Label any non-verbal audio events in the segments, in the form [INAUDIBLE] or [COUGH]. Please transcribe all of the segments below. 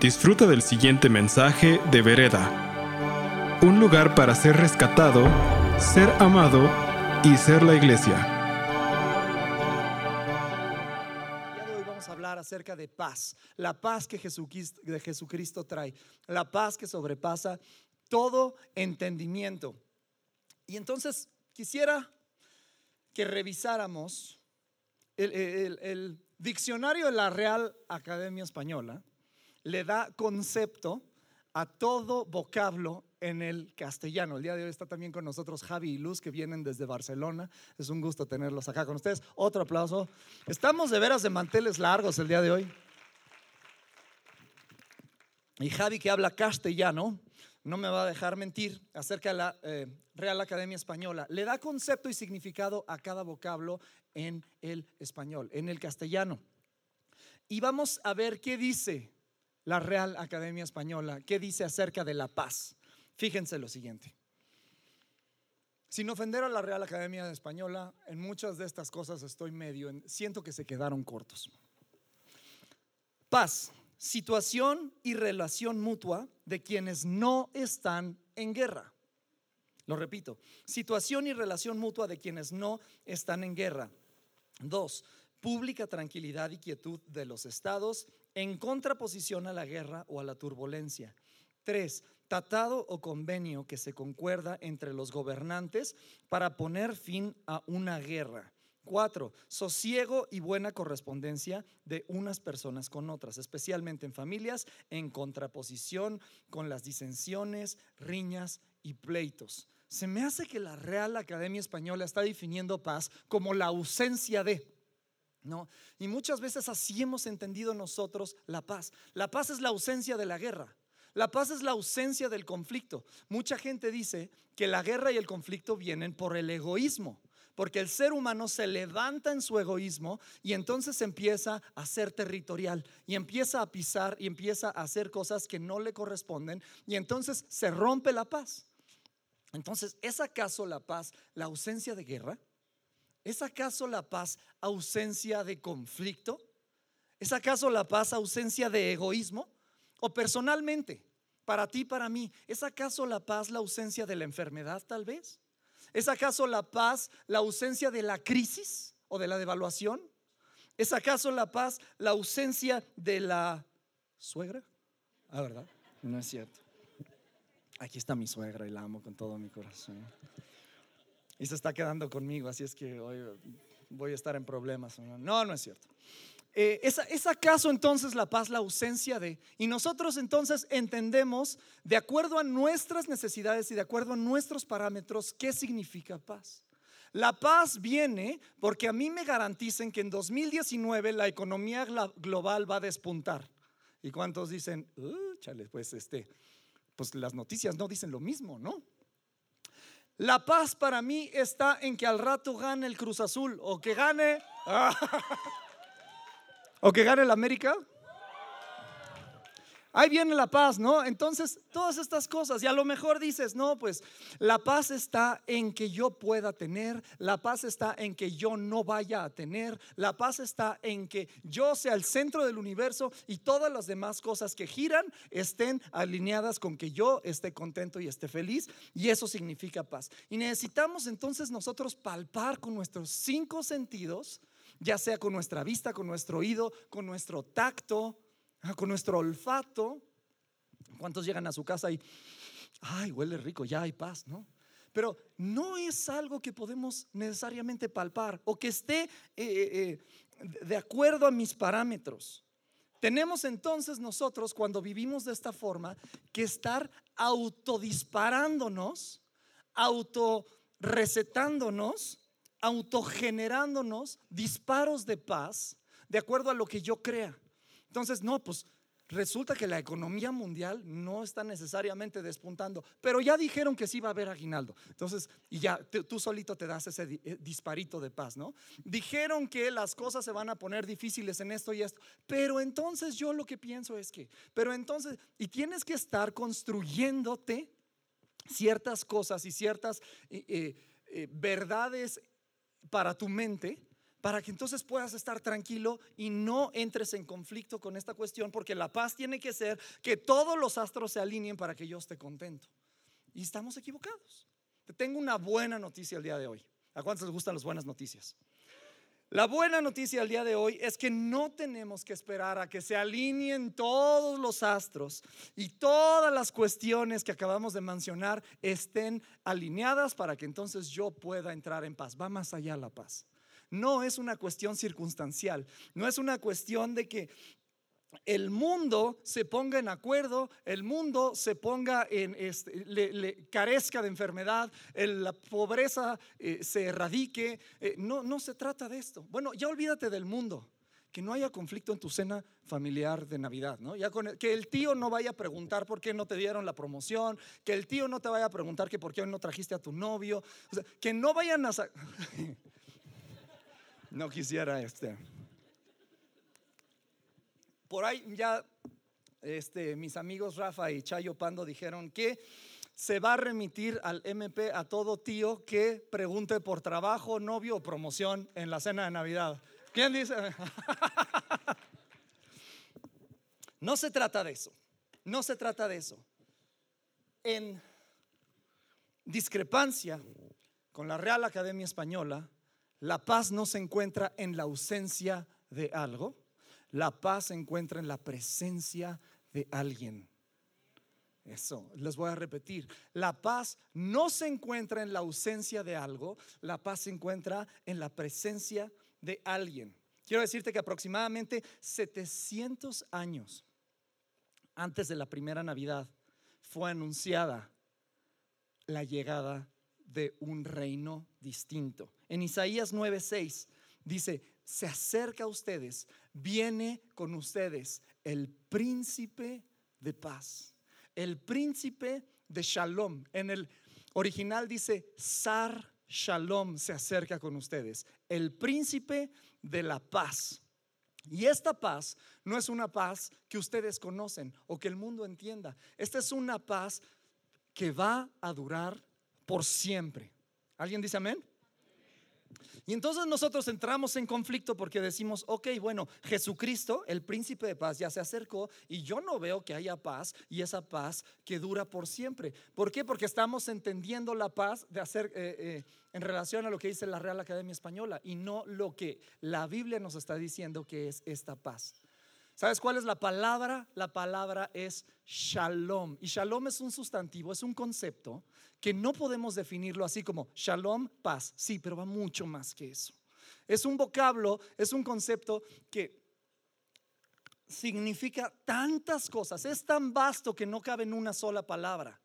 Disfruta del siguiente mensaje de Vereda. Un lugar para ser rescatado, ser amado y ser la iglesia. hoy vamos a hablar acerca de paz, la paz que Jesucristo, trae, la paz que sobrepasa todo entendimiento. Y entonces quisiera que revisáramos el diccionario de la Real Academia Española, le da concepto a todo vocablo en el castellano. El día de hoy está también con nosotros Javi y Luz que vienen desde Barcelona. Es un gusto tenerlos acá con ustedes. Otro aplauso. Estamos de veras de manteles largos el día de hoy. Y Javi que habla castellano, no me va a dejar mentir acerca de la eh, Real Academia Española. Le da concepto y significado a cada vocablo en el español, en el castellano. Y vamos a ver qué dice la Real Academia Española, qué dice acerca de la paz. Fíjense lo siguiente. Sin ofender a la Real Academia Española, en muchas de estas cosas estoy medio, en- siento que se quedaron cortos. Paz, situación y relación mutua de quienes no están en guerra. Lo repito, situación y relación mutua de quienes no están en guerra. Dos, pública tranquilidad y quietud de los estados en contraposición a la guerra o a la turbulencia. Tres, tratado o convenio que se concuerda entre los gobernantes para poner fin a una guerra. Cuatro, sosiego y buena correspondencia de unas personas con otras, especialmente en familias, en contraposición con las disensiones, riñas y pleitos. Se me hace que la Real Academia Española está definiendo paz como la ausencia de. ¿No? Y muchas veces así hemos entendido nosotros la paz. La paz es la ausencia de la guerra. La paz es la ausencia del conflicto. Mucha gente dice que la guerra y el conflicto vienen por el egoísmo, porque el ser humano se levanta en su egoísmo y entonces empieza a ser territorial y empieza a pisar y empieza a hacer cosas que no le corresponden y entonces se rompe la paz. Entonces, ¿es acaso la paz la ausencia de guerra? ¿Es acaso la paz ausencia de conflicto? ¿Es acaso la paz ausencia de egoísmo? O personalmente, para ti, para mí, ¿es acaso la paz la ausencia de la enfermedad tal vez? ¿Es acaso la paz la ausencia de la crisis o de la devaluación? ¿Es acaso la paz la ausencia de la suegra? Ah, ¿verdad? No es cierto. Aquí está mi suegra y la amo con todo mi corazón. Y se está quedando conmigo, así es que hoy voy a estar en problemas. No, no es cierto. Eh, ¿es, ¿Es acaso entonces la paz la ausencia de? Y nosotros entonces entendemos, de acuerdo a nuestras necesidades y de acuerdo a nuestros parámetros, qué significa paz. La paz viene porque a mí me garanticen que en 2019 la economía global va a despuntar. ¿Y cuántos dicen, "Uh, chale, pues este, pues las noticias no dicen lo mismo, ¿no? La paz para mí está en que al rato gane el Cruz Azul o que gane [LAUGHS] o que gane el América. Ahí viene la paz, ¿no? Entonces, todas estas cosas. Y a lo mejor dices, no, pues la paz está en que yo pueda tener, la paz está en que yo no vaya a tener, la paz está en que yo sea el centro del universo y todas las demás cosas que giran estén alineadas con que yo esté contento y esté feliz. Y eso significa paz. Y necesitamos entonces nosotros palpar con nuestros cinco sentidos, ya sea con nuestra vista, con nuestro oído, con nuestro tacto, con nuestro olfato. ¿Cuántos llegan a su casa y, ay, huele rico, ya hay paz, ¿no? Pero no es algo que podemos necesariamente palpar o que esté eh, eh, eh, de acuerdo a mis parámetros. Tenemos entonces nosotros, cuando vivimos de esta forma, que estar autodisparándonos, autorrecetándonos, autogenerándonos disparos de paz de acuerdo a lo que yo crea. Entonces, no, pues resulta que la economía mundial no está necesariamente despuntando, pero ya dijeron que sí va a haber aguinaldo. Entonces, y ya tú, solito te das ese eh, disparito de paz, ¿no? Dijeron que las cosas se van a poner difíciles en esto y esto, pero entonces yo lo que pienso es que, pero entonces, y tienes que estar construyéndote ciertas cosas y ciertas eh, eh, verdades para tu mente para que entonces puedas estar tranquilo y no entres en conflicto con esta cuestión, porque la paz tiene que ser que todos los astros se alineen para que yo esté contento. Y estamos equivocados. Te tengo una buena noticia el día de hoy. ¿A cuántos les gustan las buenas noticias? La buena noticia el día de hoy es que no tenemos que esperar a que se alineen todos los astros y todas las cuestiones que acabamos de mencionar estén alineadas para que entonces yo pueda entrar en paz. Va más allá la paz. No es una cuestión circunstancial, no es una cuestión de que el mundo se ponga en acuerdo, el mundo se ponga en, este, le, carezca de enfermedad, la pobreza eh, se erradique. Eh, no, no se trata de esto. Bueno, ya olvídate del mundo. Que no haya conflicto en tu cena familiar de Navidad, ¿no? Ya con que el tío no vaya a preguntar por qué no te dieron la promoción, que el tío no te vaya a preguntar que por qué no trajiste a tu novio, que no vayan a... [LAUGHS] no quisiera este por ahí ya este, mis amigos Rafa y Chayo Pando dijeron que se va a remitir al MP a todo tío que pregunte por trabajo, novio o promoción en la cena de Navidad. ¿Quién dice? [LAUGHS] No se trata de eso. No se trata de eso. En discrepancia con la Real Academia Española, la paz no se encuentra en la ausencia de algo, la paz se encuentra en la presencia de alguien. Eso, les voy a repetir. La paz no se encuentra en la ausencia de algo, la paz se encuentra en la presencia de alguien. Quiero decirte que aproximadamente 700 años antes de la primera Navidad fue anunciada la llegada de un reino distinto. En Isaías 9:6 dice, se acerca a ustedes, viene con ustedes el príncipe de paz, el príncipe de shalom. En el original dice, Sar Shalom se acerca con ustedes, el príncipe de la paz. Y esta paz no es una paz que ustedes conocen o que el mundo entienda. Esta es una paz que va a durar por siempre. ¿Alguien dice amén? Y entonces nosotros entramos en conflicto porque decimos, ok, bueno, Jesucristo, el príncipe de paz, ya se acercó y yo no veo que haya paz y esa paz que dura por siempre. ¿Por qué? Porque estamos entendiendo la paz de hacer eh, eh, en relación a lo que dice la Real Academia Española y no lo que la Biblia nos está diciendo que es esta paz. ¿Sabes cuál es la palabra? La palabra es shalom. Y shalom es un sustantivo, es un concepto que no podemos definirlo así como shalom, paz. Sí, pero va mucho más que eso. Es un vocablo, es un concepto que significa tantas cosas. Es tan vasto que no cabe en una sola palabra.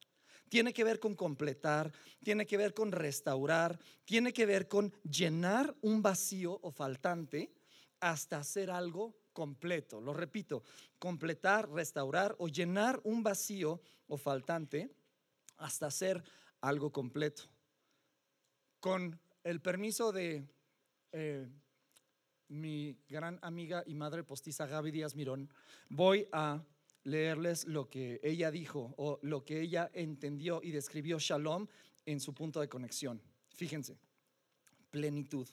Tiene que ver con completar, tiene que ver con restaurar, tiene que ver con llenar un vacío o faltante hasta hacer algo completo. Lo repito, completar, restaurar o llenar un vacío o faltante hasta hacer algo completo. Con el permiso de eh, mi gran amiga y madre postiza Gaby Díaz Mirón, voy a leerles lo que ella dijo o lo que ella entendió y describió Shalom en su punto de conexión. Fíjense, plenitud,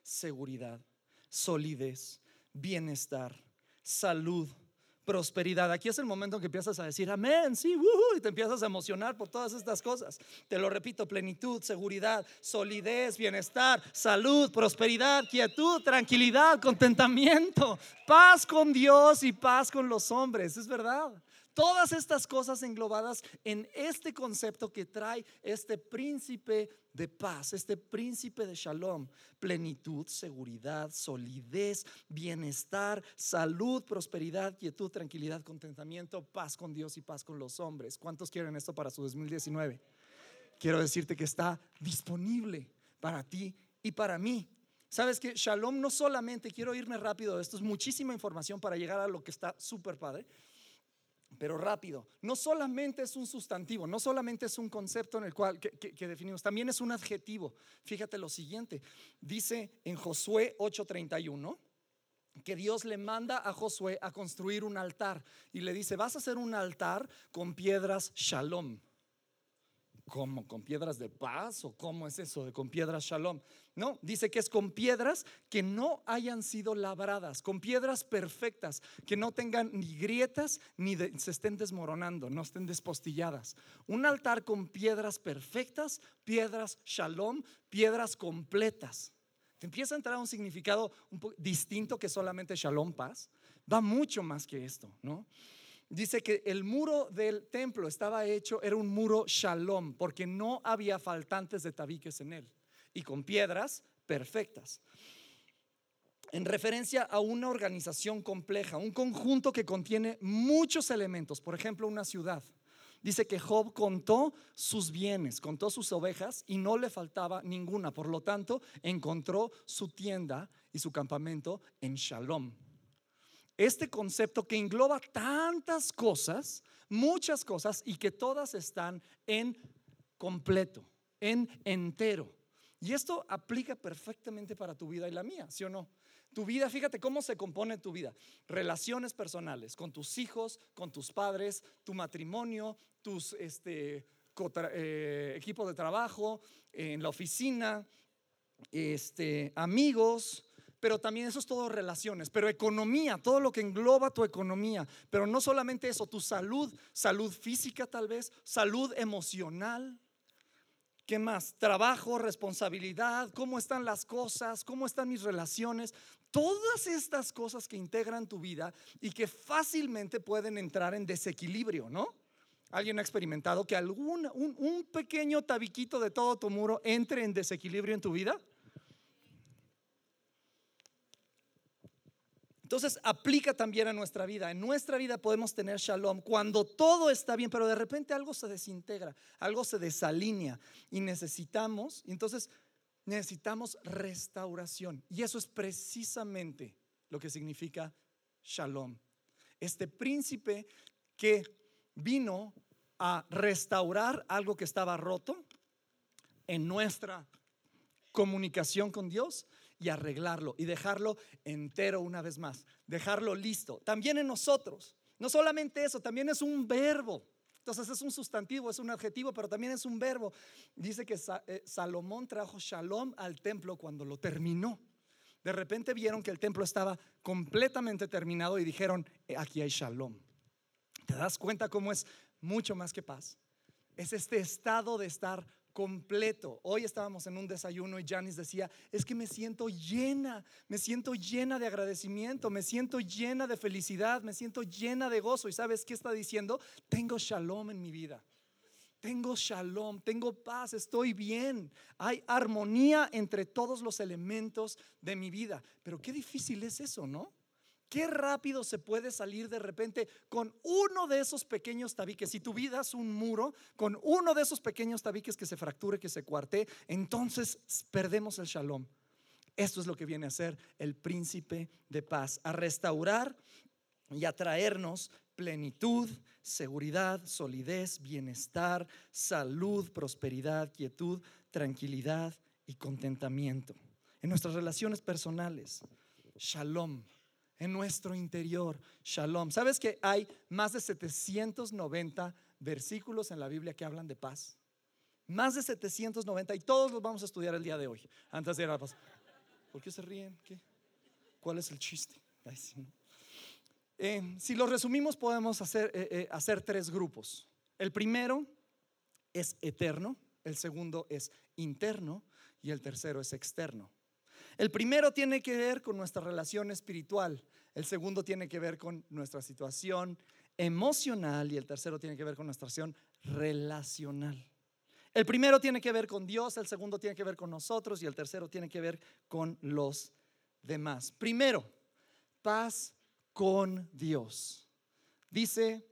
seguridad, solidez, bienestar, salud, prosperidad. Aquí es el momento en que empiezas a decir amén, sí, y te empiezas a emocionar por todas estas cosas. Te lo repito, plenitud, seguridad, solidez, bienestar, salud, prosperidad, quietud, tranquilidad, contentamiento, paz con Dios y paz con los hombres. Es verdad. Todas estas cosas englobadas en este concepto que trae este príncipe de paz, este príncipe de shalom, plenitud, seguridad, solidez, bienestar, salud, prosperidad, quietud, tranquilidad, contentamiento, paz con Dios y paz con los hombres. ¿Cuántos quieren esto para su 2019? Quiero decirte que está disponible para ti y para mí. Sabes que Shalom no solamente, quiero irme rápido, esto es muchísima información para llegar a lo que está súper padre pero rápido. No solamente es un sustantivo, no solamente es un concepto en el cual que, definimos, también es un adjetivo. Fíjate lo siguiente, dice en Josué 8:31 que Dios le manda a Josué a construir un altar y le dice, vas a hacer un altar con piedras shalom. ¿Cómo? ¿Con piedras de paz? ¿O cómo es eso de con piedras shalom? No, dice que es con piedras que no hayan sido labradas, con piedras perfectas, que no tengan ni grietas ni se estén desmoronando, no estén despostilladas. Un altar con piedras perfectas, piedras shalom, piedras completas. Te empieza a entrar un significado un distinto que solamente shalom paz. Va mucho más que esto, ¿no? Dice que el muro del templo estaba hecho, era un muro shalom, porque no había faltantes de tabiques en él, y con piedras perfectas. En referencia a una organización compleja, un conjunto que contiene muchos elementos, por ejemplo, una ciudad. Dice que Job contó sus bienes, contó sus ovejas y no le faltaba ninguna. Por lo tanto, encontró su tienda y su campamento en Shalom este concepto que engloba tantas cosas, muchas cosas, y que todas están en completo, en entero. Y esto aplica perfectamente para tu vida y la mía, ¿sí o no? Tu vida, fíjate cómo se compone tu vida. Relaciones personales con tus hijos, con tus padres, tu matrimonio, tus este, eh, equipos de trabajo, en la oficina, este, amigos, pero también eso es todo relaciones, pero economía, todo lo que engloba tu economía, pero no solamente eso, tu salud, salud física tal vez, salud emocional. ¿Qué más? Trabajo, responsabilidad, cómo están las cosas, cómo están mis relaciones. Todas estas cosas que integran tu vida y que fácilmente pueden entrar en desequilibrio, ¿no? ¿Alguien ha experimentado que algún, un, un pequeño tabiquito de todo tu muro entre en desequilibrio en tu vida? Entonces aplica también a nuestra vida. En nuestra vida podemos tener shalom cuando todo está bien, pero de repente algo se desintegra, algo se desalinea y necesitamos, entonces necesitamos restauración. Y eso es precisamente lo que significa shalom. Este príncipe que vino a restaurar algo que estaba roto en nuestra comunicación con Dios y arreglarlo y dejarlo entero una vez más, dejarlo listo. También en nosotros, no solamente eso, también es un verbo. Entonces es un sustantivo, es un adjetivo, pero también es un verbo. Dice que eh, Salomón trajo shalom al templo cuando lo terminó. De repente vieron que el templo estaba completamente terminado y dijeron, eh, aquí hay shalom. ¿Te das cuenta cómo es mucho más que paz? Es este estado de estar completo. Hoy estábamos en un desayuno y Janice decía, es que me siento llena, me siento llena de agradecimiento, me siento llena de felicidad, me siento llena de gozo. ¿Y sabes qué está diciendo? Tengo shalom en mi vida. Tengo shalom, tengo paz, estoy bien. Hay armonía entre todos los elementos de mi vida. Pero qué difícil es eso, ¿no? Qué rápido se puede salir de repente con uno de esos pequeños tabiques. Si tu vida es un muro, con uno de esos pequeños tabiques que se fracture, que se cuarte, entonces perdemos el shalom. Esto es lo que viene a ser el príncipe de paz, a restaurar y a traernos plenitud, seguridad, solidez, bienestar, salud, prosperidad, quietud, tranquilidad y contentamiento. En nuestras relaciones personales, shalom en nuestro interior. Shalom. ¿Sabes que hay más de 790 versículos en la Biblia que hablan de paz? Más de 790 y todos los vamos a estudiar el día de hoy, antes de ir a la paz. ¿Por qué se ríen? ¿Qué? ¿Cuál es el chiste? Eh, si lo resumimos, podemos hacer, eh, eh, hacer tres grupos. El primero es eterno, el segundo es interno y el tercero es externo. El primero tiene que ver con nuestra relación espiritual, el segundo tiene que ver con nuestra situación emocional y el tercero tiene que ver con nuestra situación relacional. El primero tiene que ver con Dios, el segundo tiene que ver con nosotros y el tercero tiene que ver con los demás. Primero, paz con Dios. Dice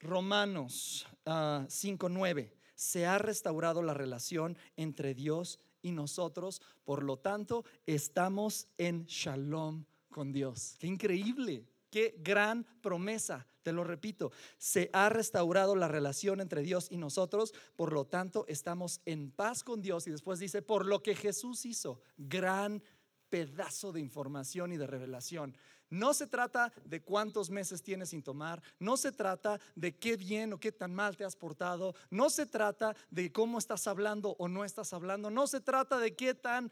Romanos 5.9, ah, se ha restaurado la relación entre Dios y nosotros, por lo tanto, estamos en shalom con Dios. Qué increíble, qué gran promesa. Te lo repito, se ha restaurado la relación entre Dios y nosotros, por lo tanto, estamos en paz con Dios. Y después dice, por lo que Jesús hizo, gran pedazo de información y de revelación. No se trata de cuántos meses tienes sin tomar, no se trata de qué bien o qué tan mal te has portado, no se trata de cómo estás hablando o no estás hablando, no se trata de qué tan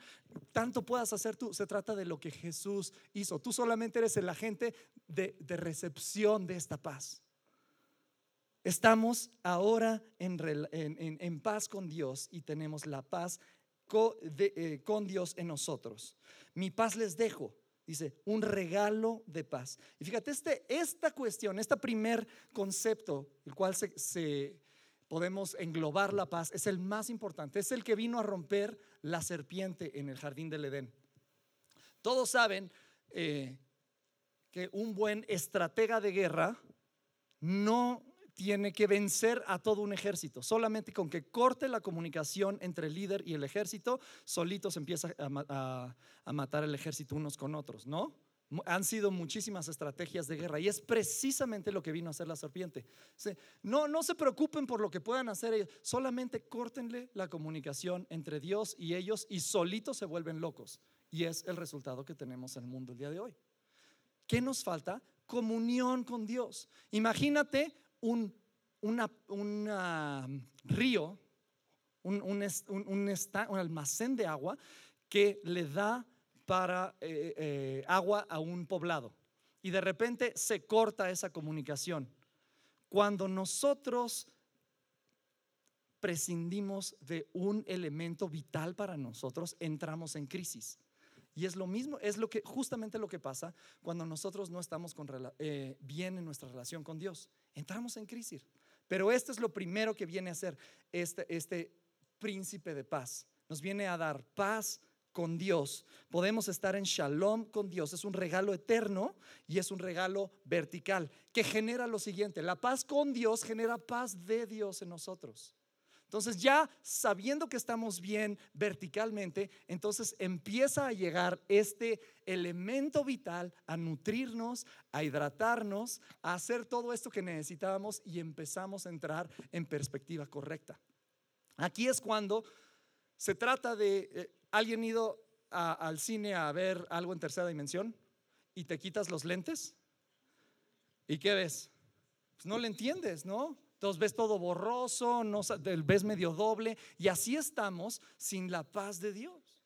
tanto puedas hacer tú, se trata de lo que Jesús hizo. Tú solamente eres el agente de, recepción de esta paz. Estamos ahora en, paz con Dios y tenemos la paz eh, con Dios en nosotros. Mi paz les dejo, dice, un regalo de paz. Y fíjate, este, esta cuestión, este primer concepto, el cual se, podemos englobar la paz, es el más importante, es el que vino a romper la serpiente en el jardín del Edén. Todos saben eh, que un buen estratega de guerra no tiene que vencer a todo un ejército. Solamente con que corte la comunicación entre el líder y el ejército, solitos empieza a, matar el ejército unos con otros, ¿no? Han sido muchísimas estrategias de guerra y es precisamente lo que vino a hacer la serpiente. No, no se preocupen por lo que puedan hacer ellos, solamente córtenle la comunicación entre Dios y ellos y solitos se vuelven locos. Y es el resultado que tenemos en el mundo el día de hoy. ¿Qué nos falta? Comunión con Dios. Imagínate un río, un, un, almacén de agua que le da para eh, eh, agua a un poblado. Y de repente se corta esa comunicación. Cuando nosotros prescindimos de un elemento vital para nosotros, entramos en crisis. Y es lo mismo, es lo que justamente lo que pasa cuando nosotros no estamos eh, bien en nuestra relación con Dios. Entramos en crisis. Pero esto es lo primero que viene a hacer este, este príncipe de paz. Nos viene a dar paz con Dios. Podemos estar en shalom con Dios. Es un regalo eterno y es un regalo vertical que genera lo siguiente. La paz con Dios genera paz de Dios en nosotros. Entonces ya sabiendo que estamos bien verticalmente, entonces empieza a llegar este elemento vital a nutrirnos, a hidratarnos, a hacer todo esto que necesitábamos y empezamos a entrar en perspectiva correcta. Aquí es cuando se trata de, eh, ¿alguien ido al cine a ver algo en tercera dimensión y te quitas los lentes? ¿Y qué ves? Pues no le entiendes, ¿no? Entonces ves todo borroso, no, ves medio doble y así estamos sin la paz de Dios.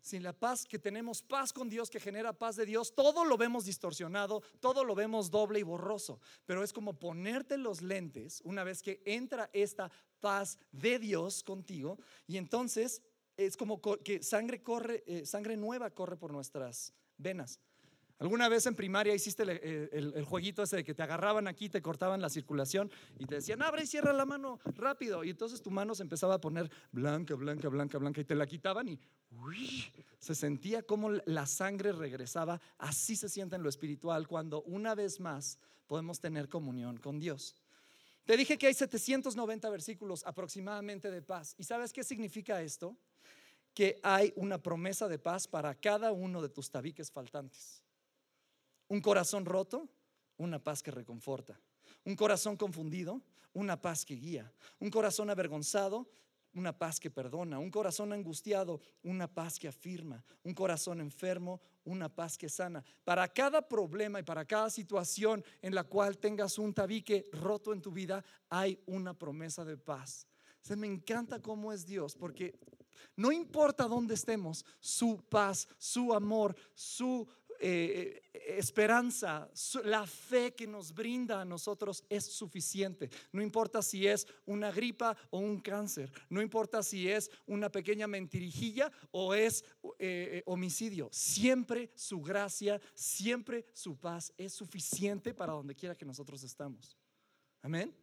Sin la paz que tenemos paz con Dios que genera paz de Dios, todo lo vemos distorsionado, todo lo vemos doble y borroso, pero es como ponerte los lentes una vez que entra esta paz de Dios contigo y entonces es como que sangre corre, eh, sangre nueva corre por nuestras venas. ¿Alguna vez en primaria hiciste eh, el, jueguito ese de que te agarraban aquí, te cortaban la circulación y te decían, abre y cierra la mano rápido? Y entonces tu mano se empezaba a poner blanca, blanca, blanca, blanca y te la quitaban y se sentía como la sangre regresaba. Así se siente en lo espiritual cuando una vez más podemos tener comunión con Dios. Te dije que hay 790 versículos aproximadamente de paz. ¿Y sabes qué significa esto? Que hay una promesa de paz para cada uno de tus tabiques faltantes. Un corazón roto, una paz que reconforta. Un corazón confundido, una paz que guía. Un corazón avergonzado, una paz que perdona. Un corazón angustiado, una paz que afirma. Un corazón enfermo, una paz que sana. Para cada problema y para cada situación en la cual tengas un tabique roto en tu vida, hay una promesa de paz. Se me encanta cómo es Dios, porque no importa dónde estemos, su paz, su amor, su eh, esperanza, la fe que nos brinda a nosotros es suficiente. No importa si es una gripa o un cáncer, no importa si es una pequeña mentirijilla o es eh, homicidio. Siempre su gracia, siempre su paz es suficiente para donde quiera que nosotros estamos. Amén.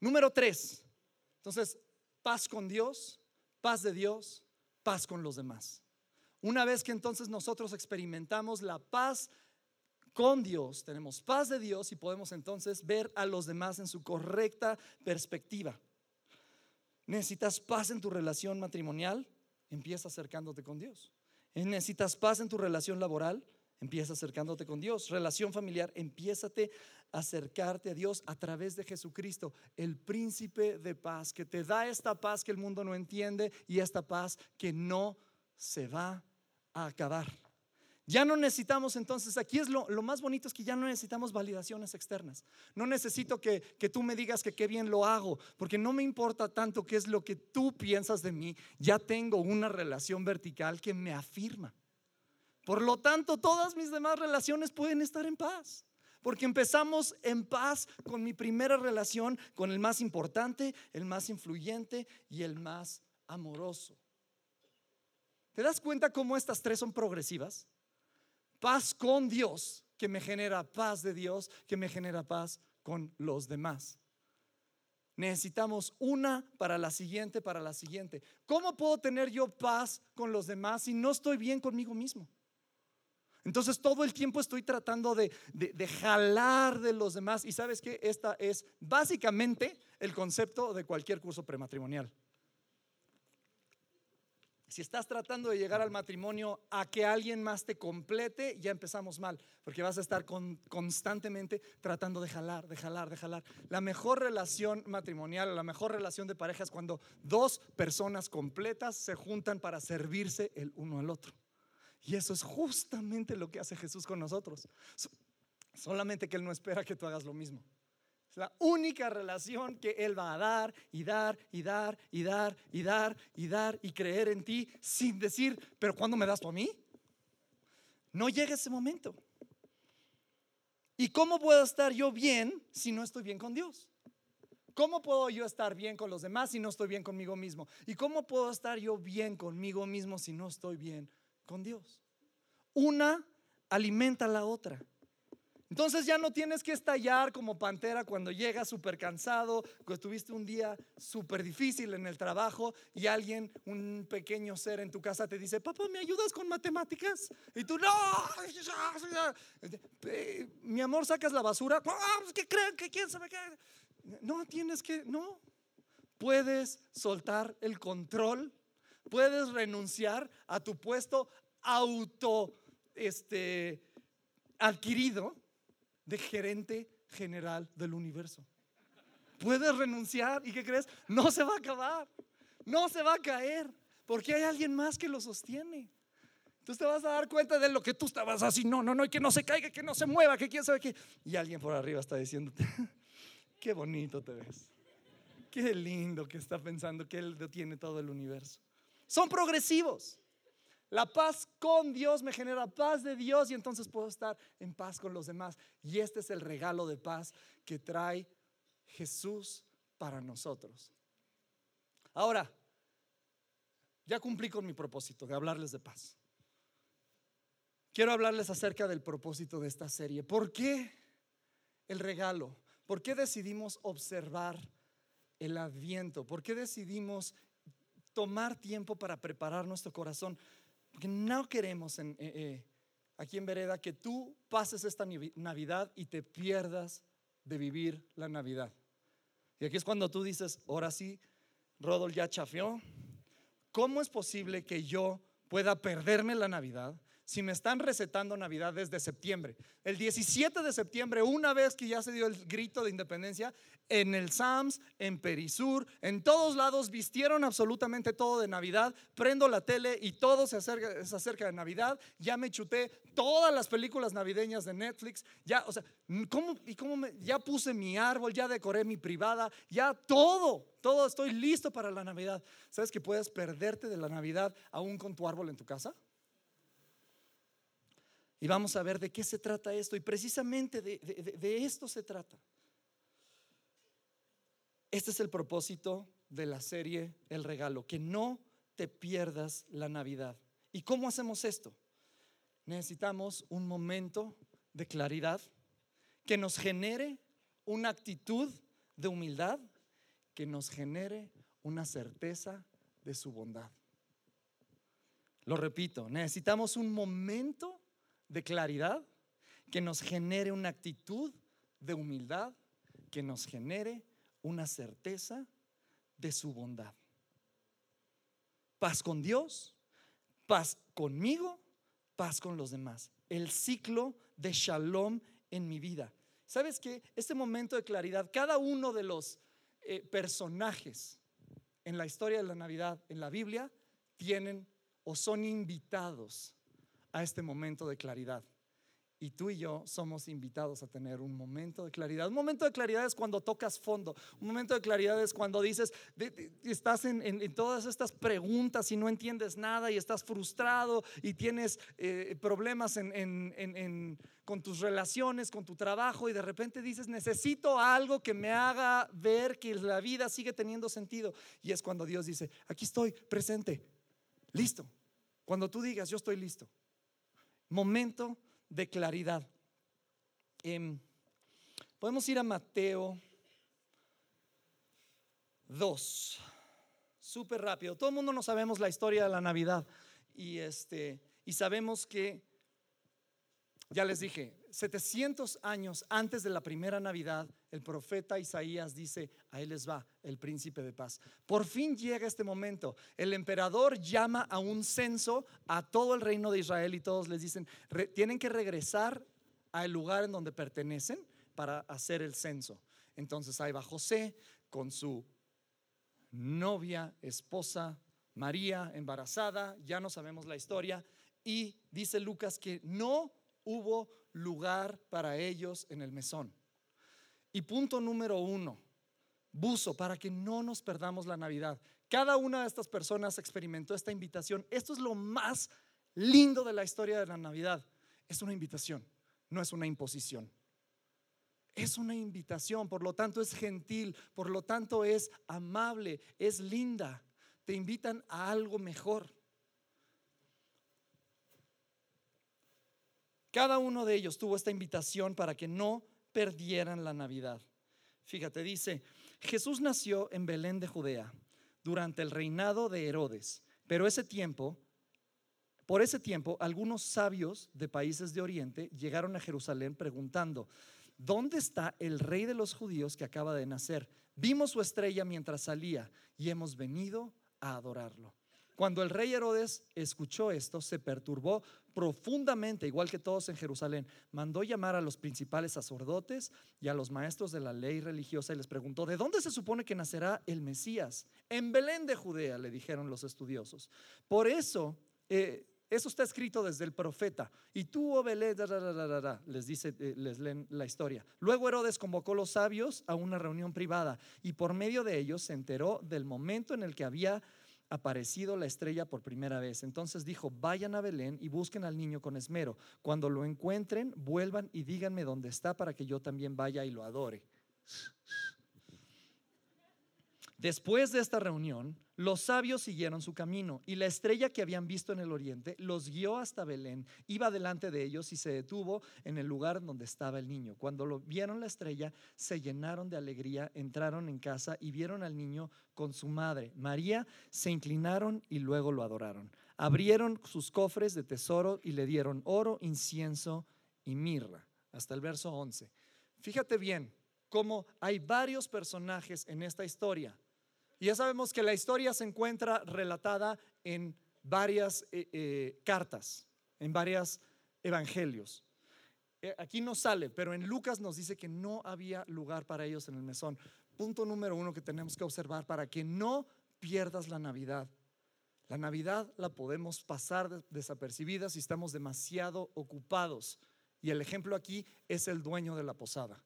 Número tres. Entonces, paz con Dios, paz de Dios, paz con los demás. Una vez que entonces nosotros experimentamos la paz con Dios, tenemos paz de Dios y podemos entonces ver a los demás en su correcta perspectiva. Necesitas paz en tu relación matrimonial, empieza acercándote con Dios. Necesitas paz en tu relación laboral, empieza acercándote con Dios. Relación familiar, empiézate a acercarte a Dios a través de Jesucristo, el príncipe de paz, que te da esta paz que el mundo no entiende y esta paz que no se va a acabar. Ya no necesitamos entonces, aquí es lo, lo, más bonito es que ya no necesitamos validaciones externas. No necesito que, que tú me digas que qué bien lo hago, porque no me importa tanto qué es lo que tú piensas de mí. Ya tengo una relación vertical que me afirma. Por lo tanto, todas mis demás relaciones pueden estar en paz. Porque empezamos en paz con mi primera relación, con el más importante, el más influyente y el más amoroso. ¿Te das cuenta cómo estas tres son progresivas? paz con Dios, que me genera paz de Dios, que me genera paz con los demás. Necesitamos una para la siguiente, para la siguiente. ¿Cómo puedo tener yo paz con los demás si no estoy bien conmigo mismo? Entonces todo el tiempo estoy tratando de, de, jalar de los demás y sabes que esta es básicamente el concepto de cualquier curso prematrimonial. Si estás tratando de llegar al matrimonio a que alguien más te complete, ya empezamos mal, porque vas a estar constantemente tratando de jalar, de jalar, de jalar. La mejor relación matrimonial, la mejor relación de pareja es cuando dos personas completas se juntan para servirse el uno al otro. Y eso es justamente lo que hace Jesús con nosotros. Solamente que Él no espera que tú hagas lo mismo. Es la única relación que Él va a dar y dar y dar y dar y dar y dar y creer en ti sin decir, pero ¿cuándo me das tú a mí? No llega ese momento. ¿Y cómo puedo estar yo bien si no estoy bien con Dios? ¿Cómo puedo yo estar bien con los demás si no estoy bien conmigo mismo? ¿Y cómo puedo estar yo bien conmigo mismo si no estoy bien con Dios? Una alimenta a la otra. Entonces ya no tienes que estallar como pantera cuando llegas súper cansado, que tuviste un día súper difícil en el trabajo y alguien, un pequeño ser en tu casa te dice, papá, ¿me ayudas con matemáticas? Y tú, no, mi amor, sacas la basura, pues, ¿qué creen? ¿Que quién sabe qué? No, tienes que, no, puedes soltar el control, puedes renunciar a tu puesto auto, este, adquirido de gerente general del universo. Puedes renunciar y ¿qué crees? No se va a acabar, no se va a caer, porque hay alguien más que lo sostiene. Entonces te vas a dar cuenta de lo que tú estabas así, no, no, no, y que no se caiga, que no se mueva, que quién sabe qué. Y alguien por arriba está diciéndote, [LAUGHS] qué bonito te ves, qué lindo que está pensando que Él tiene todo el universo. Son progresivos. La paz con Dios me genera paz de Dios y entonces puedo estar en paz con los demás. Y este es el regalo de paz que trae Jesús para nosotros. Ahora, ya cumplí con mi propósito de hablarles de paz. Quiero hablarles acerca del propósito de esta serie. ¿Por qué el regalo? ¿Por qué decidimos observar el adviento? ¿Por qué decidimos tomar tiempo para preparar nuestro corazón? Porque no queremos eh, eh, aquí en Vereda que tú pases esta Navidad y te pierdas de vivir la Navidad. Y aquí es cuando tú dices, ahora sí, Rodol ya chafeó. ¿Cómo es posible que yo pueda perderme la Navidad si me están recetando Navidad desde septiembre? El 17 de septiembre, una vez que ya se dio el grito de independencia, en el SAMS, en Perisur, en todos lados vistieron absolutamente todo de Navidad. Prendo la tele y todo se acerca, de Navidad. Ya me chuté todas las películas navideñas de Netflix. Ya, o sea, ¿cómo, y cómo ya puse mi árbol, ya decoré mi privada, ya todo, todo estoy listo para la Navidad. ¿Sabes que puedes perderte de la Navidad aún con tu árbol en tu casa? Y vamos a ver de qué se trata esto. Y precisamente de esto se trata. Este es el propósito de la serie El regalo, que no te pierdas la Navidad. ¿Y cómo hacemos esto? Necesitamos un momento de claridad que nos genere una actitud de humildad, que nos genere una certeza de su bondad. Lo repito, necesitamos un momento de claridad que nos genere una actitud de humildad, que nos genere una certeza de su bondad. Paz con Dios, paz conmigo, paz con los demás. El ciclo de shalom en mi vida. ¿Sabes qué? Este momento de claridad, cada uno de los eh, personajes en la historia de la Navidad, en la Biblia, tienen o son invitados a este momento de claridad. Y tú y yo somos invitados a tener un momento de claridad. Un momento de claridad es cuando tocas fondo. Un momento de claridad es cuando dices, estás en, todas estas preguntas y no entiendes nada y estás frustrado y tienes eh, problemas con tus relaciones, con tu trabajo y de repente dices, necesito algo que me haga ver que la vida sigue teniendo sentido. Y es cuando Dios dice, aquí estoy, presente, listo. Cuando tú digas, yo estoy listo. Momento de claridad. Em, podemos ir a Mateo 2. Súper rápido. Todo el mundo no sabemos la historia de la Navidad. Y, este, y sabemos que, ya les dije, 700 años antes de la primera Navidad, el profeta Isaías dice, a él les va el príncipe de paz. Por fin llega este momento. El emperador llama a un censo a todo el reino de Israel y todos les dicen, tienen que regresar al lugar en donde pertenecen para hacer el censo. Entonces ahí va José con su novia, esposa, María, embarazada, ya no sabemos la historia, y dice Lucas que no hubo lugar para ellos en el mesón. Y punto número uno, buzo, para que no nos perdamos la Navidad. Cada una de estas personas experimentó esta invitación. Esto es lo más lindo de la historia de la Navidad. Es una invitación, no es una imposición. Es una invitación, por lo tanto es gentil, por lo tanto es amable, es linda. Te invitan a algo mejor. Cada uno de ellos tuvo esta invitación para que no perdieran la Navidad. Fíjate, dice, Jesús nació en Belén de Judea durante el reinado de Herodes, pero ese tiempo, por ese tiempo, algunos sabios de países de Oriente llegaron a Jerusalén preguntando, ¿dónde está el rey de los judíos que acaba de nacer? Vimos su estrella mientras salía y hemos venido a adorarlo. Cuando el rey Herodes escuchó esto, se perturbó profundamente, igual que todos en Jerusalén. Mandó llamar a los principales sacerdotes y a los maestros de la ley religiosa y les preguntó, ¿de dónde se supone que nacerá el Mesías? En Belén de Judea, le dijeron los estudiosos. Por eso, eh, eso está escrito desde el profeta. Y tú, oh Belén, les dice, eh, les leen la historia. Luego Herodes convocó a los sabios a una reunión privada y por medio de ellos se enteró del momento en el que había aparecido la estrella por primera vez. Entonces dijo, vayan a Belén y busquen al niño con esmero. Cuando lo encuentren, vuelvan y díganme dónde está para que yo también vaya y lo adore. Después de esta reunión, los sabios siguieron su camino y la estrella que habían visto en el oriente los guió hasta Belén, iba delante de ellos y se detuvo en el lugar donde estaba el niño. Cuando lo vieron la estrella, se llenaron de alegría, entraron en casa y vieron al niño con su madre. María se inclinaron y luego lo adoraron. Abrieron sus cofres de tesoro y le dieron oro, incienso y mirra. Hasta el verso 11. Fíjate bien cómo hay varios personajes en esta historia y ya sabemos que la historia se encuentra relatada en varias eh, eh, cartas, en varios evangelios. Eh, aquí no sale, pero en Lucas nos dice que no había lugar para ellos en el mesón. Punto número uno que tenemos que observar para que no pierdas la Navidad. La Navidad la podemos pasar desapercibida si estamos demasiado ocupados. Y el ejemplo aquí es el dueño de la posada.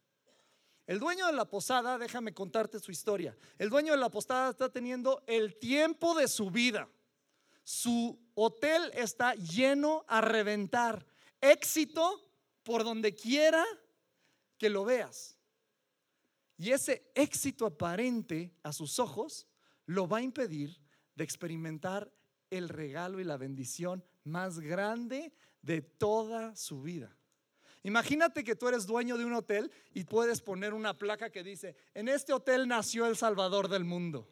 El dueño de la posada, déjame contarte su historia. El dueño de la posada está teniendo el tiempo de su vida. Su hotel está lleno a reventar. Éxito por donde quiera que lo veas. Y ese éxito aparente a sus ojos lo va a impedir de experimentar el regalo y la bendición más grande de toda su vida. Imagínate que tú eres dueño de un hotel y puedes poner una placa que dice, en este hotel nació el Salvador del mundo.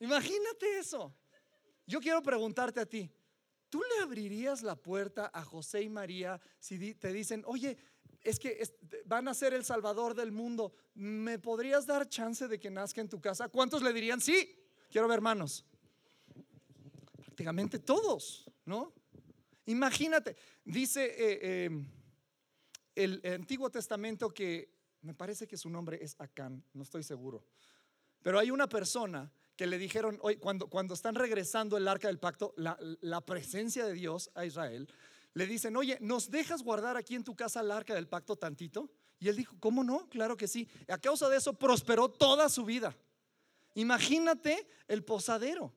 Imagínate eso. Yo quiero preguntarte a ti, ¿tú le abrirías la puerta a José y María si te dicen, oye, es que van a ser el Salvador del mundo, ¿me podrías dar chance de que nazca en tu casa? ¿Cuántos le dirían sí? Quiero ver manos. Prácticamente todos, ¿no? Imagínate, dice... Eh, eh, el Antiguo Testamento que me parece que su nombre es Acán, no estoy seguro. Pero hay una persona que le dijeron, hoy cuando, cuando están regresando el arca del pacto, la, la presencia de Dios a Israel, le dicen, oye, ¿nos dejas guardar aquí en tu casa el arca del pacto tantito? Y él dijo, ¿cómo no? Claro que sí. A causa de eso prosperó toda su vida. Imagínate el posadero.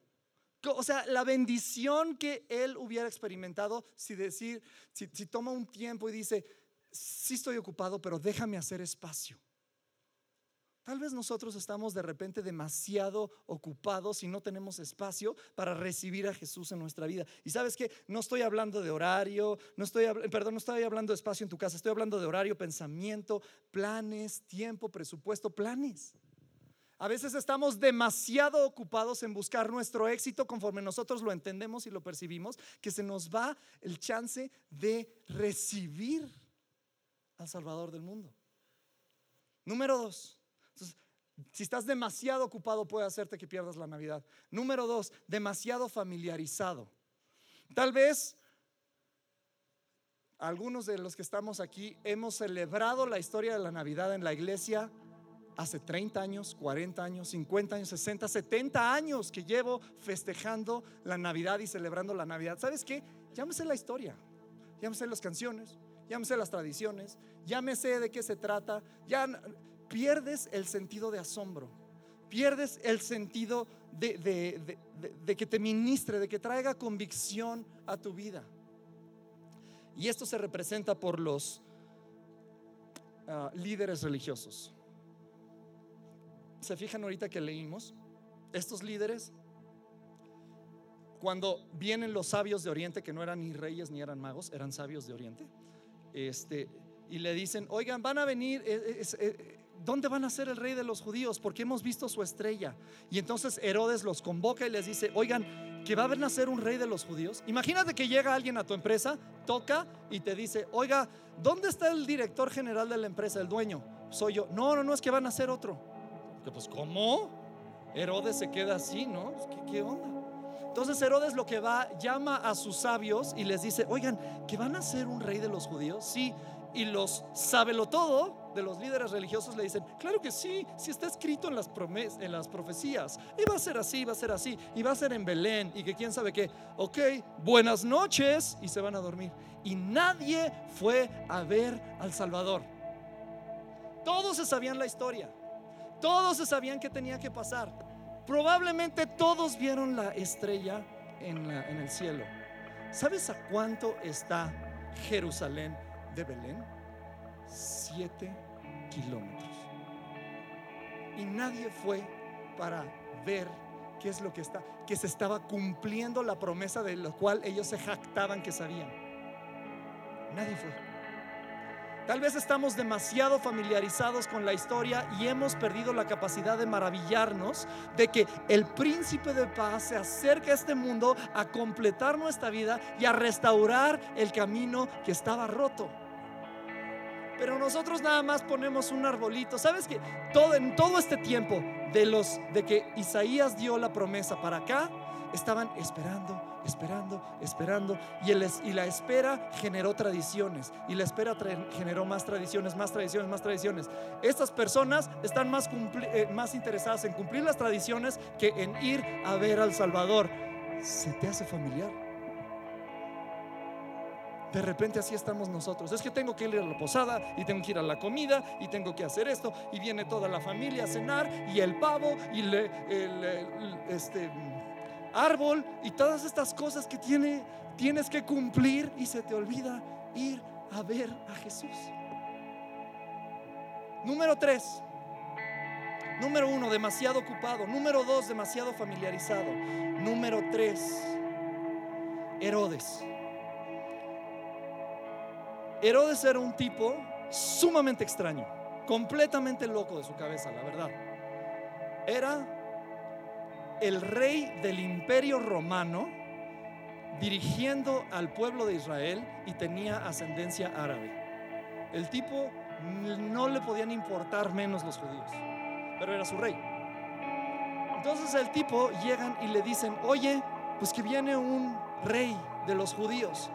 O sea, la bendición que él hubiera experimentado si decir, si, si toma un tiempo y dice, sí estoy ocupado, pero déjame hacer espacio. Tal vez nosotros estamos de repente demasiado ocupados y no tenemos espacio para recibir a Jesús en nuestra vida. Y sabes que no estoy hablando de horario, no estoy, perdón, no estoy hablando de espacio en tu casa, estoy hablando de horario, pensamiento, planes, tiempo, presupuesto, planes. A veces estamos demasiado ocupados en buscar nuestro éxito conforme nosotros lo entendemos y lo percibimos, que se nos va el chance de recibir al Salvador del mundo. Número dos, si estás demasiado ocupado puede hacerte que pierdas la Navidad. Número dos, demasiado familiarizado. Tal vez algunos de los que estamos aquí hemos celebrado la historia de la Navidad en la iglesia hace 30 años, 40 años, 50 años, 60, 70 años que llevo festejando la Navidad y celebrando la Navidad. ¿Sabes qué? Llámese la historia, llámese las canciones, llámese las tradiciones, llámese de qué se trata, ya pierdes el sentido de asombro, pierdes el sentido de, que te ministre, de que traiga convicción a tu vida. Y esto se representa por los ah, líderes religiosos. ¿Se fijan ahorita que leímos? Estos líderes, cuando vienen los sabios de Oriente, que no eran ni reyes ni eran magos, eran sabios de Oriente, este, y le dicen, oigan, van a venir, eh, eh, ¿dónde van a ser el rey de los judíos? Porque hemos visto su estrella. Y entonces Herodes los convoca y les dice, oigan, que va a nacer un rey de los judíos. Imagínate que llega alguien a tu empresa, toca y te dice, oiga, ¿dónde está el director general de la empresa, el dueño? Soy yo. No, no, no, es que van a ser otro. pues, ¿cómo? Herodes se queda así, ¿no? Pues, ¿Qué, qué onda? Entonces Herodes lo que va, llama a sus sabios y les dice, oigan, ¿que van a ser un rey de los judíos? Sí, y los sábelo todo de los líderes religiosos le dicen, claro que sí, si está escrito en las, en las profecías, y va a ser así, va a ser así, y va a ser en Belén, y que quién sabe qué, ok, buenas noches, y se van a dormir. Y nadie fue a ver al Salvador. Todos se sabían la historia, todos se sabían que tenía que pasar. Probablemente todos vieron la estrella en, el cielo. ¿Sabes a cuánto está Jerusalén de Belén? Siete kilómetros. Y nadie fue para ver qué es lo que está, que se estaba cumpliendo la promesa de lo cual ellos se jactaban que sabían. Nadie fue. Tal vez estamos demasiado familiarizados con la historia y hemos perdido la capacidad de maravillarnos de que el príncipe de paz se acerca a este mundo a completar nuestra vida y a restaurar el camino que estaba roto. Pero nosotros nada más ponemos un arbolito. ¿Sabes que todo en todo este tiempo de los de que Isaías dio la promesa para acá, estaban esperando, esperando, esperando y, la espera generó tradiciones y la espera generó más tradiciones, más tradiciones, más tradiciones. Estas personas están más, eh, más interesadas en cumplir las tradiciones que en ir a ver al Salvador. ¿Se te hace familiar? De repente así estamos nosotros. Es que tengo que ir a la posada y tengo que ir a la comida y tengo que hacer esto y viene toda la familia a cenar y el pavo y el, este árbol y todas estas cosas que tiene, tienes que cumplir y se te olvida ir a ver a Jesús. Número tres. Número uno, demasiado ocupado. Número dos, demasiado familiarizado. Número tres, Herodes. Herodes era un tipo sumamente extraño, completamente loco de su cabeza, la verdad. Era el rey del imperio romano dirigiendo al pueblo de Israel y tenía ascendencia árabe. El tipo no le podían importar menos los judíos, pero era su rey. Entonces el tipo llegan y le dicen, oye, pues que viene un rey de los judíos.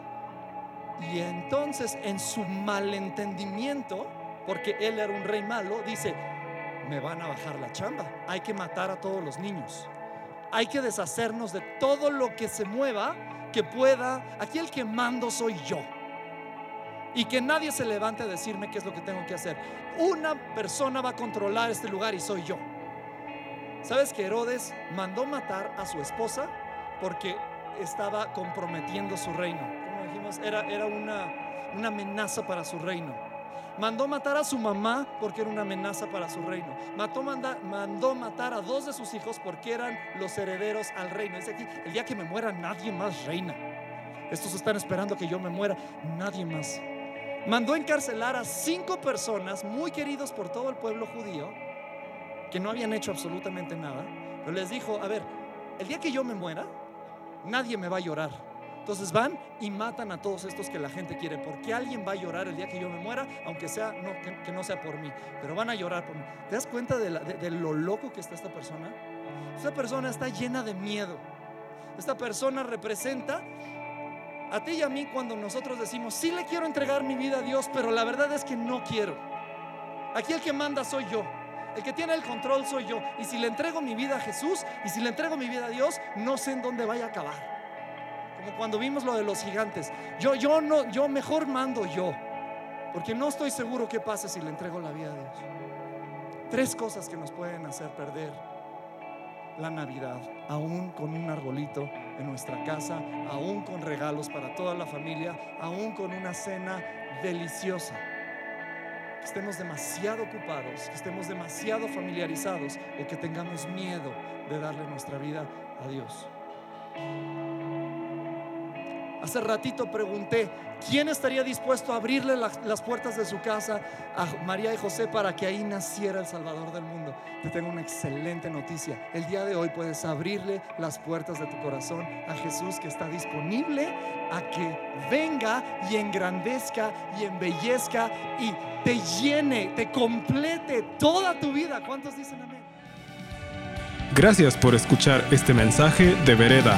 Y entonces en su malentendimiento, porque él era un rey malo, dice, me van a bajar la chamba, hay que matar a todos los niños. Hay que deshacernos de todo lo que se mueva, que pueda, aquí el que mando soy yo. Y que nadie se levante a decirme qué es lo que tengo que hacer. Una persona va a controlar este lugar y soy yo. ¿Sabes que Herodes mandó matar a su esposa porque estaba comprometiendo su reino? Como dijimos, era, era una, una amenaza para su reino. Mandó matar a su mamá porque era una amenaza para su reino. Mató, mandó matar a dos de sus hijos porque eran los herederos al reino. Dice aquí, el día que me muera nadie más reina. Estos están esperando que yo me muera, nadie más. Mandó encarcelar a cinco personas muy queridos por todo el pueblo judío que no habían hecho absolutamente nada. Pero les dijo, a ver, el día que yo me muera, nadie me va a llorar entonces van y matan a todos estos que la gente quiere, porque alguien va a llorar el día que yo me muera, aunque sea no, que, no sea por mí, pero van a llorar por mí. ¿Te das cuenta de, de lo loco que está esta persona? Esta persona está llena de miedo. Esta persona representa a ti y a mí cuando nosotros decimos, sí le quiero entregar mi vida a Dios, pero la verdad es que no quiero. Aquí el que manda soy yo. El que tiene el control soy yo. Y si le entrego mi vida a Jesús y si le entrego mi vida a Dios, no sé en dónde vaya a acabar como cuando vimos lo de los gigantes. Yo, yo no, yo mejor mando yo, porque no estoy seguro qué pasa si le entrego la vida a Dios. Tres cosas que nos pueden hacer perder la Navidad, aún con un arbolito en nuestra casa, aún con regalos para toda la familia, aún con una cena deliciosa. Que estemos demasiado ocupados, que estemos demasiado familiarizados o que tengamos miedo de darle nuestra vida a Dios. Hace ratito pregunté, ¿quién estaría dispuesto a abrirle las puertas de su casa a María y José para que ahí naciera el Salvador del mundo? Te tengo una excelente noticia. El día de hoy puedes abrirle las puertas de tu corazón a Jesús que está disponible a que venga y engrandezca y embellezca y te llene, te complete toda tu vida. ¿Cuántos dicen amén? Gracias por escuchar este mensaje de Vereda.